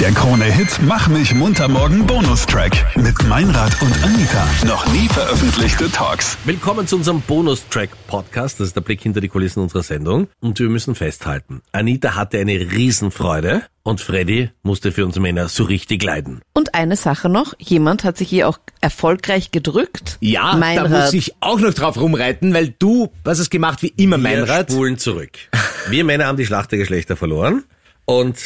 Der Krone-Hit Mach mich munter morgen Bonustrack mit Meinrad und Anita. Noch nie veröffentlichte Talks. Willkommen zu unserem Bonustrack-Podcast. Das ist der Blick hinter die Kulissen unserer Sendung. Und wir müssen festhalten, Anita hatte eine Riesenfreude und Freddy musste für uns Männer so richtig leiden. Und eine Sache noch, jemand hat sich hier auch erfolgreich gedrückt. Ja, da Meinrad. muss ich auch noch drauf rumreiten, weil du hast es gemacht wie immer, Wir Meinrad. spulen zurück. Wir Männer haben die Schlacht der Geschlechter verloren und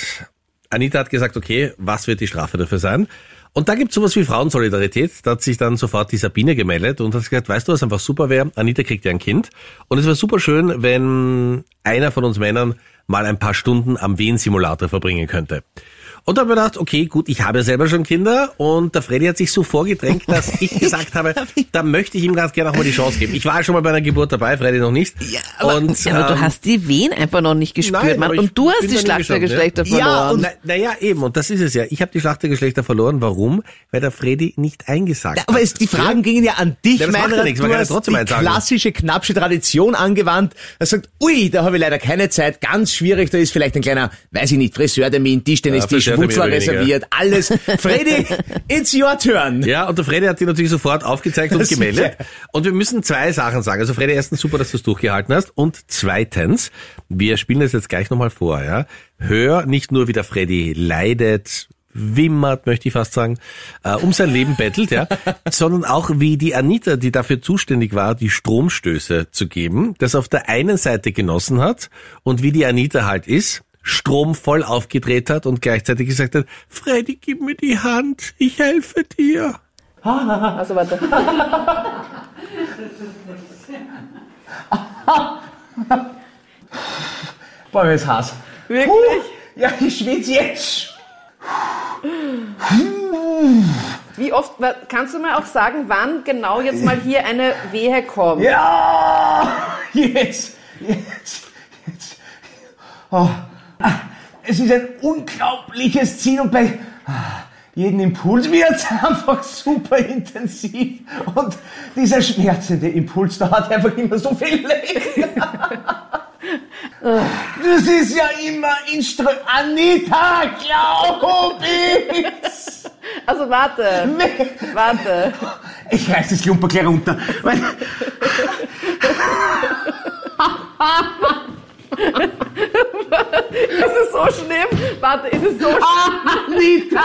Anita hat gesagt, okay, was wird die Strafe dafür sein? Und da gibt's sowas wie Frauensolidarität. Da hat sich dann sofort die Sabine gemeldet und hat gesagt, weißt du, was einfach super wäre? Anita kriegt ja ein Kind. Und es wäre super schön, wenn einer von uns Männern mal ein paar Stunden am Wehen-Simulator verbringen könnte. Und da habe ich gedacht, okay, gut, ich habe ja selber schon Kinder und der Freddy hat sich so vorgedrängt, dass ich gesagt habe, da möchte ich ihm ganz gerne auch mal die Chance geben. Ich war schon mal bei einer Geburt dabei, Freddy noch nicht. Ja, aber- und, Ja, aber du ähm, hast die Wehen einfach noch nicht gespürt, Nein, Mann. aber Und du hast die da Schlacht der nie geschaut, Geschlechter ja. verloren. Ja, na, naja, eben, und das ist es ja. Ich habe die Schlacht der Geschlechter verloren. Warum? Weil der Freddy nicht eingesagt Ja, aber hat. es, die Fragen gingen ja an dich, Ja, ja Meinrad. nichts, man du ja hast trotzdem die klassische Knappsche Tradition angewandt. Er sagt, ui, da habe ich leider keine Zeit, ganz schwierig, da ist vielleicht ein kleiner, weiß ich nicht, Friseurtermin, Tischtennistisch, Friseurtermin Wupfer weniger. reserviert, alles. Freddy, it's your turn. Ja, und der Freddy hat die natürlich sofort aufgezeigt und gemeldet. Und wir müssen zwei Sachen sagen. Also Freddy, erstens super, dass du es durchgehalten hast. Und zweitens, wir spielen das jetzt gleich nochmal vor. Ja, Hör nicht nur, wie der Freddy leidet, wimmert, möchte ich fast sagen, äh, um sein Leben bettelt, ja, sondern auch wie die Anita, die dafür zuständig war, die Stromstöße zu geben, das auf der einen Seite genossen hat und wie die Anita halt ist, Strom voll aufgedreht hat und gleichzeitig gesagt hat, Freddy, gib mir die Hand, ich helfe dir. Also warte. Boah, mir ist heiß. Wirklich? Ja, ich schwitze jetzt. Wie oft, kannst du mir auch sagen, wann genau jetzt mal hier eine Wehe kommt? Ja, jetzt, jetzt, jetzt. Oh. Es ist ein unglaubliches Ziehen und bei ah, jedem Impuls wird es einfach super intensiv und dieser schmerzende Impuls dauert einfach immer so viel länger. Das ist ja immer Instru... Anita, glaub ich! Also warte, warte. Ich reiß das Klumper gleich runter. Es so schlimm? Warte, ist es so schlimm? Anita!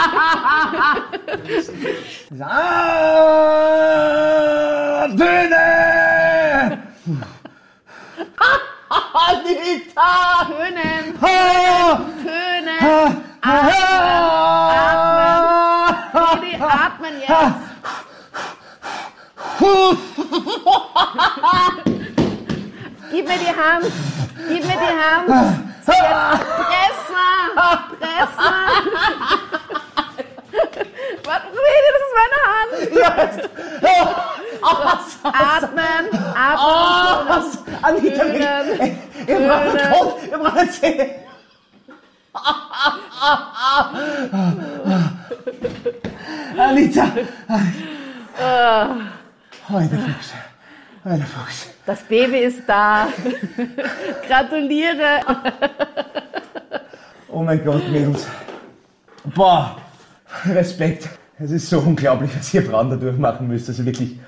Ah, Töne! Anita! Tönen, tönen. ah, Freddy, atmen jetzt. Gib mir die Hand. Gib mir die Hand. Pressen. Pressen. Warte, Freddy, das ist meine Hand. Atmen. Atmen. Was? Anita, Tönen. wir brauchen Tönen. Gott, wir brauchen Zähne. Anita! Heute Fuchs. Heute Fuchs. Das Baby ist da. Gratuliere. Oh mein Gott, Mädels. Boah, Respekt. Es ist so unglaublich, was ihr Frauen da durchmachen müsst. Also wirklich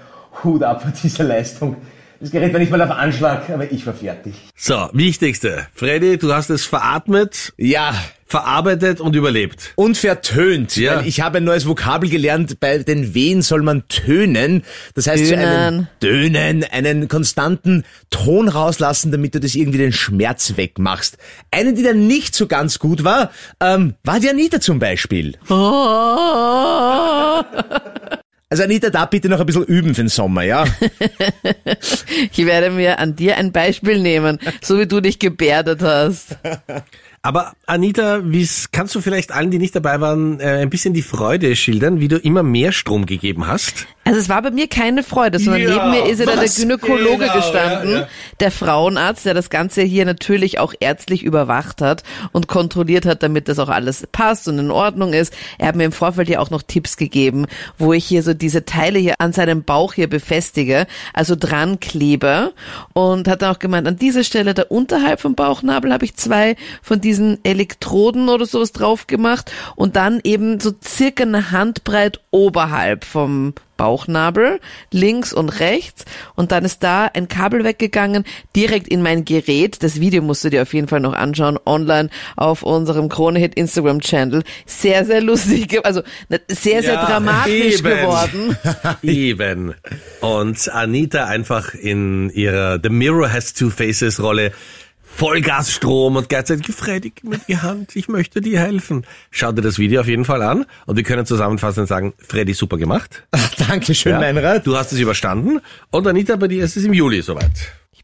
Hut ab vor dieser Leistung. Das Gerät war nicht mal auf Anschlag, aber ich war fertig. So, wichtigste. Freddy, du hast es veratmet, Ja, verarbeitet und überlebt. und vertönt. Ja. Weil ich habe ein neues Vokabel gelernt, bei den Wehen soll man tönen. Das heißt, so einen Dönen, einen konstanten Ton rauslassen, damit du das irgendwie den Schmerz wegmachst. Eine, die dann nicht so ganz gut war, ähm, war die Anita zum Beispiel. Also Anita, da bitte noch ein bisschen üben für den Sommer, ja? Ich werde mir an dir ein Beispiel nehmen, so wie du dich gebärdet hast. Aber Anita, wie's, kannst du vielleicht allen, die nicht dabei waren, äh, ein bisschen die Freude schildern, wie du immer mehr Strom gegeben hast? Also es war bei mir keine Freude, sondern Ja, neben mir ist ja da der Gynäkologe genau, gestanden, ja, ja. der Frauenarzt, der das Ganze hier natürlich auch ärztlich überwacht hat und kontrolliert hat, damit das auch alles passt und in Ordnung ist. Er hat mir im Vorfeld ja auch noch Tipps gegeben, wo ich hier so diese Teile hier an seinem Bauch hier befestige, also dran klebe und hat dann auch gemeint, an dieser Stelle da unterhalb vom Bauchnabel habe ich zwei von diesen Elektroden oder sowas drauf gemacht und dann eben so circa eine Handbreit oberhalb vom Bauchnabel, links und rechts. Und dann ist da ein Kabel weggegangen, direkt in mein Gerät. Das Video musst du dir auf jeden Fall noch anschauen, online auf unserem Kronehit Instagram Channel. Sehr, sehr lustig, also ne, sehr, sehr Ja, dramatisch eben. geworden. Eben. Und Anita einfach in ihrer The Mirror Has Two Faces Rolle Vollgasstrom und gleichzeitig Freddy, gib mir die Hand, ich möchte dir helfen. Schau dir das Video auf jeden Fall an und wir können zusammenfassend sagen, Freddy, super gemacht. Dankeschön, Ja, Meinrad. Du hast es überstanden und Anita, bei dir ist es im Juli soweit.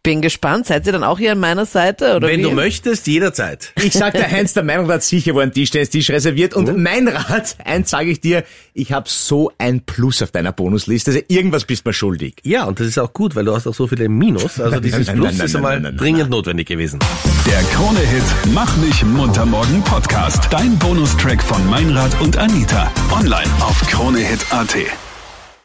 Ich bin gespannt. Seid ihr dann auch hier an meiner Seite? Oder Wenn wie? du möchtest, jederzeit. Ich sag der Heinz, der Meinrad hat sicher wo ein Tischtennistisch reserviert. Und mein Rat, eins sage ich dir, ich habe so ein Plus auf deiner Bonusliste. Also irgendwas bist mir schuldig. Ja, und das ist auch gut, weil du hast auch so viele Minus. Also dieses nein, Plus nein, ist nein, einmal nein, nein, nein. dringend notwendig gewesen. Der Krone-Hit Mach mich munter morgen Podcast. Dein Bonustrack von Meinrad und Anita. Online auf kronehit.at.